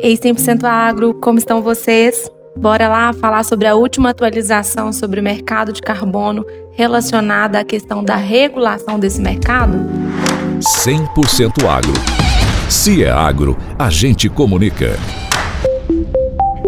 Ei, 100% Agro, como estão vocês? Bora lá falar sobre a última atualização sobre o mercado de carbono relacionada à questão da regulação desse mercado? 100% Agro. Se é agro, a gente comunica.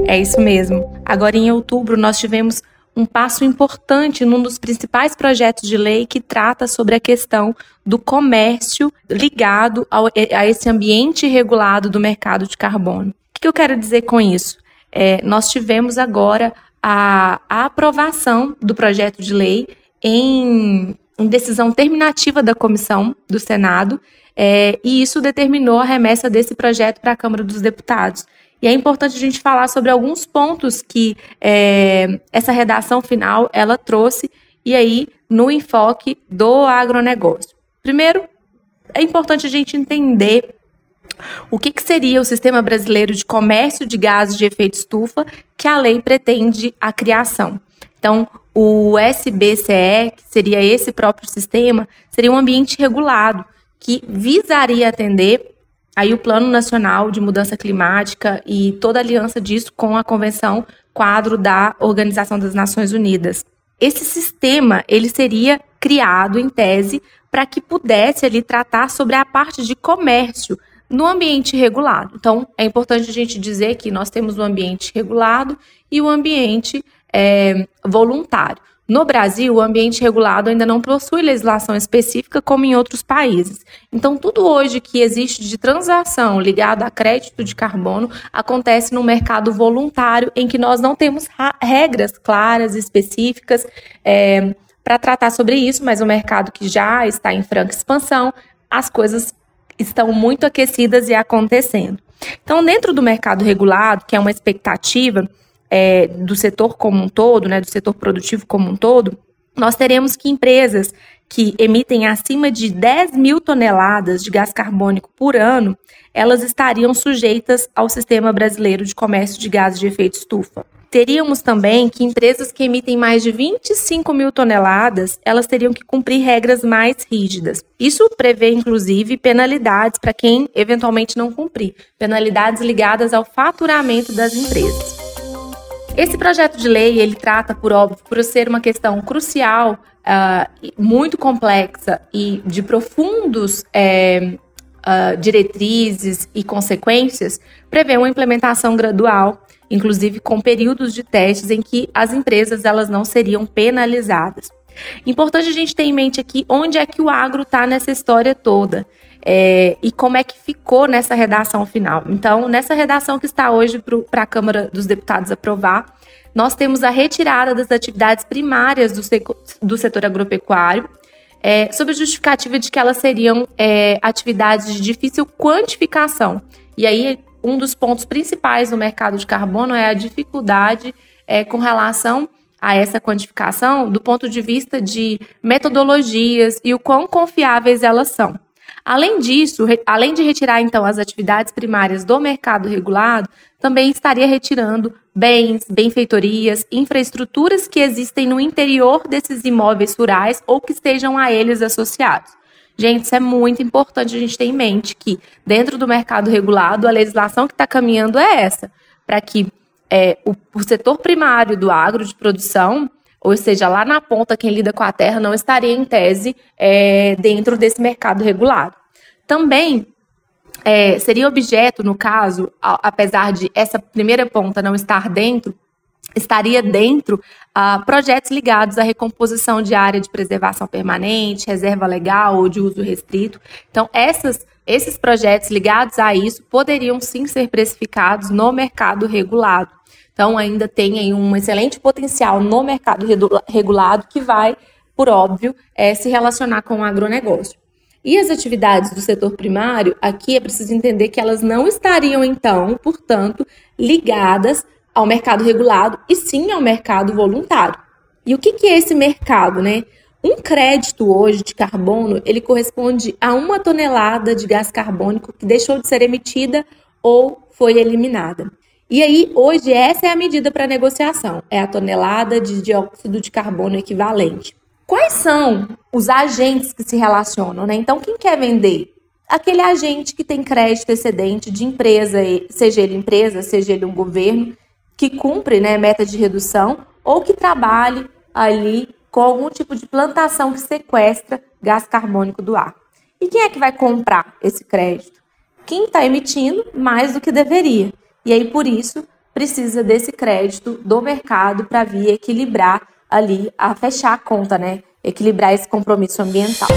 É isso mesmo. Agora em outubro nós tivemos um passo importante num dos principais projetos de lei que trata sobre a questão do comércio ligado ao, a esse ambiente regulado do mercado de carbono. O que eu quero dizer com isso? É, nós tivemos agora a, a, aprovação do projeto de lei em, em decisão terminativa da comissão do Senado, é, e isso determinou a remessa desse projeto para a Câmara dos Deputados. E é importante a gente falar sobre alguns pontos que é, essa redação final ela trouxe e aí no enfoque do agronegócio. Primeiro, é importante a gente entender o que, que, seria o Sistema Brasileiro de Comércio de Gases de Efeito Estufa que a lei pretende a criação. Então, o SBCE, que seria esse próprio sistema, seria um ambiente regulado que visaria atender aí o Plano Nacional de Mudança Climática e toda a aliança disso com a Convenção Quadro da Organização das Nações Unidas. Esse sistema, ele seria criado em tese para que pudesse ali tratar sobre a parte de comércio no ambiente regulado. Então, é importante a gente dizer que nós temos o ambiente regulado e o ambiente é, voluntário. No Brasil, o ambiente regulado ainda não possui legislação específica como em outros países. Então, tudo hoje que existe de transação ligada a crédito de carbono acontece no mercado voluntário, em que nós não temos regras claras, específicas, é, para tratar sobre isso, mas o mercado que já está em franca expansão, as coisas estão muito aquecidas e acontecendo. Então, dentro do mercado regulado, que é uma expectativa é, do setor como um todo, né, do setor produtivo como um todo, nós teremos que empresas que emitem acima de 10 mil toneladas de gás carbônico por ano, elas estariam sujeitas ao Sistema Brasileiro de Comércio de Gases de Efeito Estufa. Teríamos também que empresas que emitem mais de 25 mil toneladas, elas teriam que cumprir regras mais rígidas. Isso prevê, inclusive, penalidades para quem eventualmente não cumprir, penalidades ligadas ao faturamento das empresas. Esse projeto de lei, ele trata, por óbvio, por ser uma questão crucial, uh, muito complexa e de profundos é, uh, diretrizes e consequências, prevê uma implementação gradual, inclusive com períodos de testes em que as empresas elas não seriam penalizadas. Importante a gente ter em mente aqui onde é que o agro está nessa história toda é, e como é que ficou nessa redação final. Então, nessa redação que está hoje para a Câmara dos Deputados aprovar, nós temos a retirada das atividades primárias do, do setor agropecuário, é, sob a justificativa de que elas seriam é, atividades de difícil quantificação. E aí, um dos pontos principais no mercado de carbono é a dificuldade é, com relação a essa quantificação do ponto de vista de metodologias e o quão confiáveis elas são. Além disso, além de retirar então as atividades primárias do mercado regulado, também estaria retirando bens, benfeitorias, infraestruturas que existem no interior desses imóveis rurais ou que estejam a eles associados. Gente, isso é muito importante a gente ter em mente que, dentro do mercado regulado, a legislação que está caminhando é essa, para que é, o, o setor primário do agro de produção ou seja, lá na ponta, quem lida com a terra não estaria em tese é, dentro desse mercado regulado. Também é, seria objeto, no caso, apesar de essa primeira ponta não estar dentro, estaria dentro uh, projetos ligados à recomposição de área de preservação permanente, reserva legal ou de uso restrito. Então, essas, esses projetos ligados a isso poderiam sim ser precificados no mercado regulado. Então, ainda tem aí um excelente potencial no mercado regulado que vai, por óbvio, é, se relacionar com o agronegócio. E as atividades do setor primário, aqui é preciso entender que elas não estariam, então, portanto, ligadas ao mercado regulado e sim ao mercado voluntário. E o que, que é esse mercado, né? Um crédito hoje de carbono, ele corresponde a uma tonelada de gás carbônico que deixou de ser emitida ou foi eliminada. E aí, hoje, essa é a medida para negociação, é a tonelada de dióxido de carbono equivalente. Quais são os agentes que se relacionam, né? Então, quem quer vender aquele agente que tem crédito excedente de empresa, seja ele empresa, seja ele um governo, que cumpre né, meta de redução ou que trabalhe ali com algum tipo de plantação que sequestra gás carbônico do ar. E quem é que vai comprar esse crédito? Quem está emitindo mais do que deveria. E aí, por isso, precisa desse crédito do mercado para vir equilibrar ali, a fechar a conta, né? Equilibrar esse compromisso ambiental.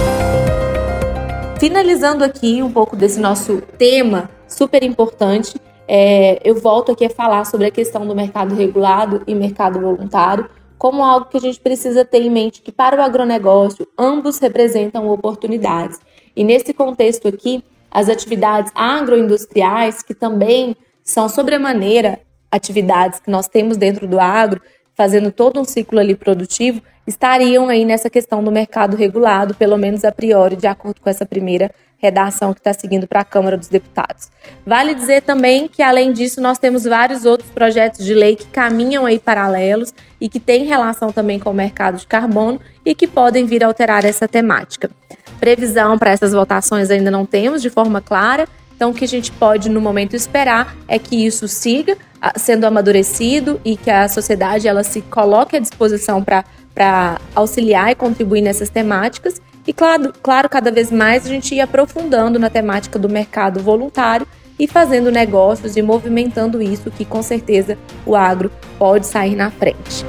Finalizando aqui um pouco desse nosso tema super importante, é, eu volto aqui a falar sobre a questão do mercado regulado e mercado voluntário, como algo que a gente precisa ter em mente que para o agronegócio ambos representam oportunidades. E nesse contexto aqui, as atividades agroindustriais, que também são sobremaneira atividades que nós temos dentro do agro, fazendo todo um ciclo ali produtivo, estariam aí nessa questão do mercado regulado, pelo menos a priori, de acordo com essa primeira redação que está seguindo para a Câmara dos Deputados. Vale dizer também que, além disso, nós temos vários outros projetos de lei que caminham aí paralelos e que têm relação também com o mercado de carbono e que podem vir a alterar essa temática. Previsão para essas votações ainda não temos de forma clara, então o que a gente pode no momento esperar é que isso siga sendo amadurecido e que a sociedade ela se coloque à disposição para auxiliar e contribuir nessas temáticas e claro, claro, cada vez mais a gente ia aprofundando na temática do mercado voluntário e fazendo negócios e movimentando isso, que com certeza o agro pode sair na frente.